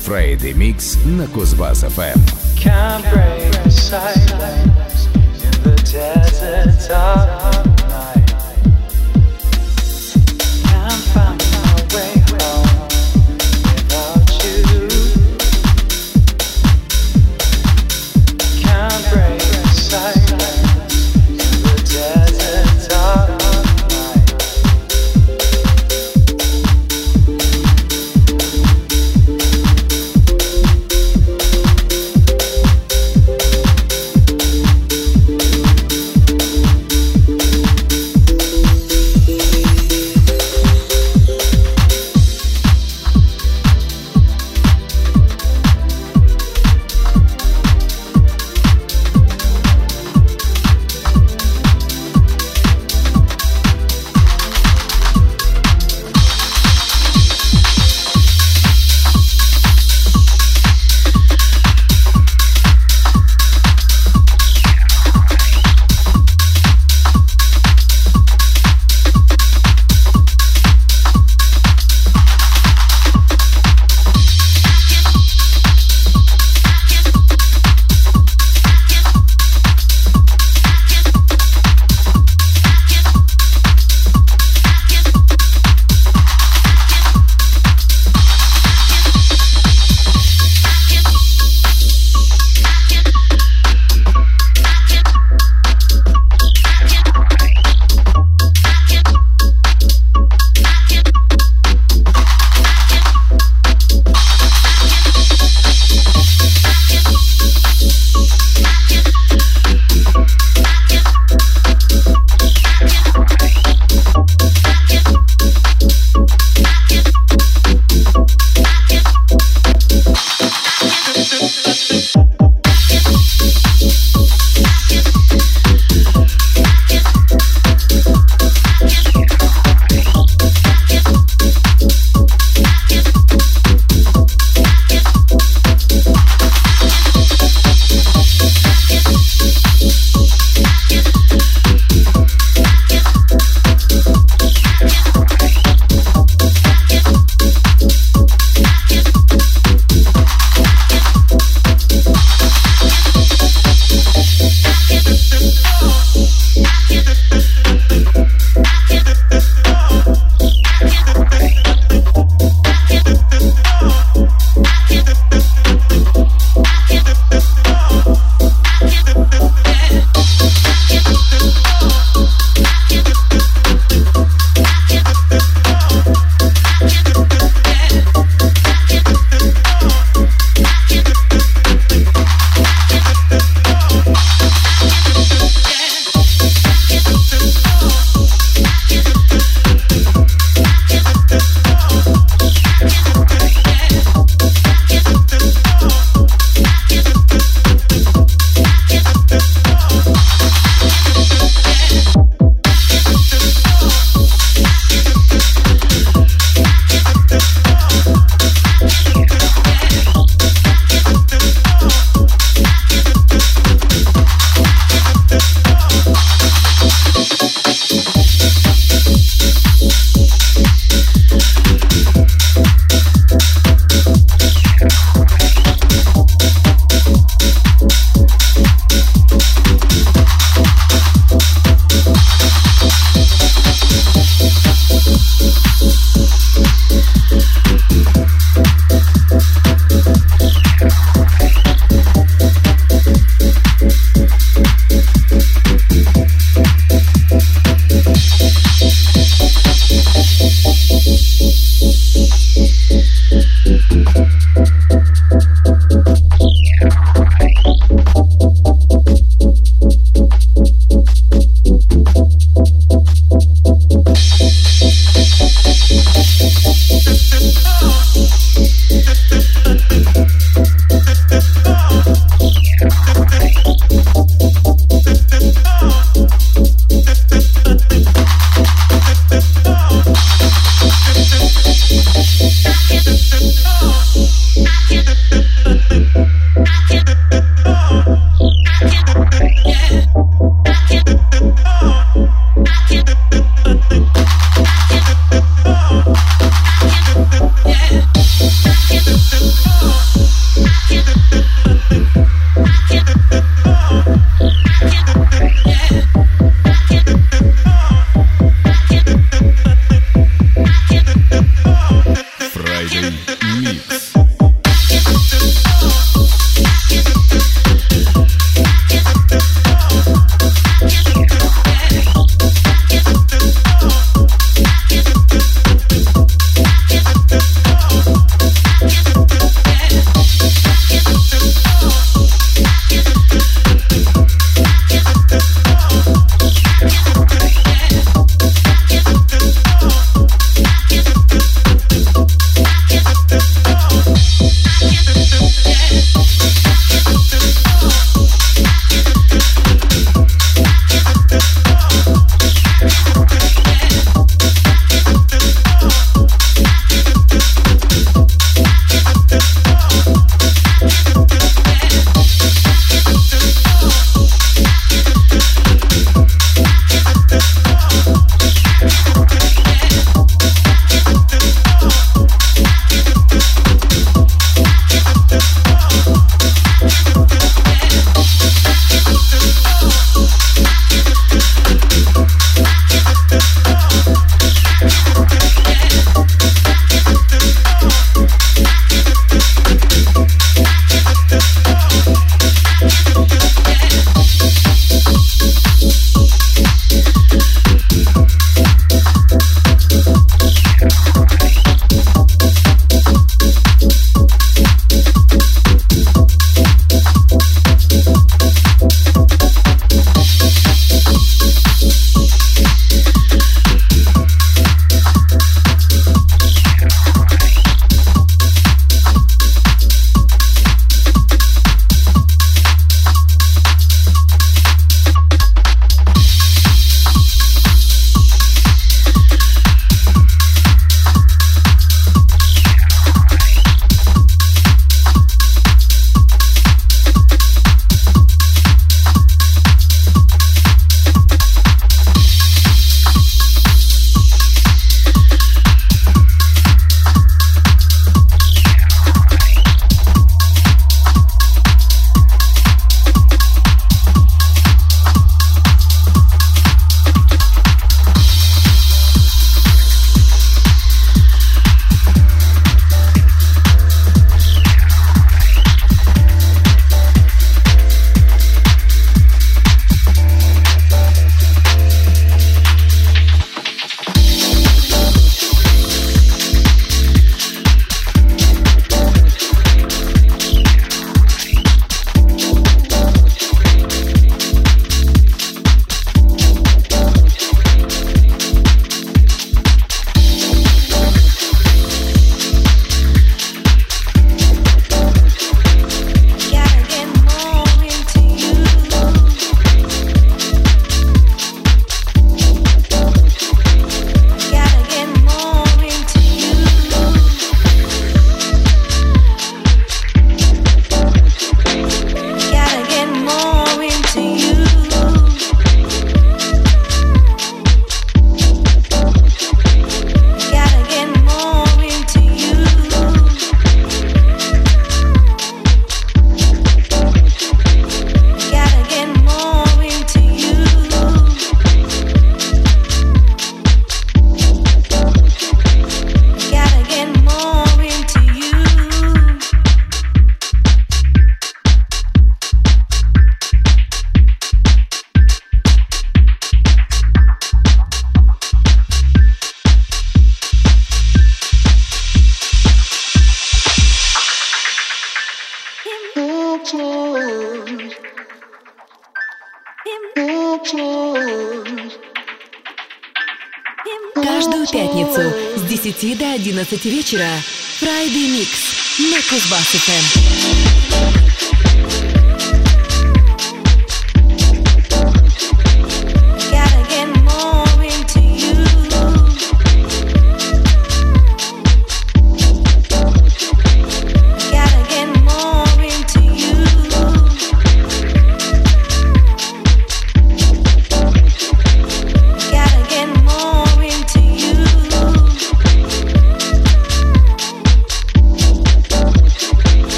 Friday Mix на Кузбасс Can't break the silence in the desert.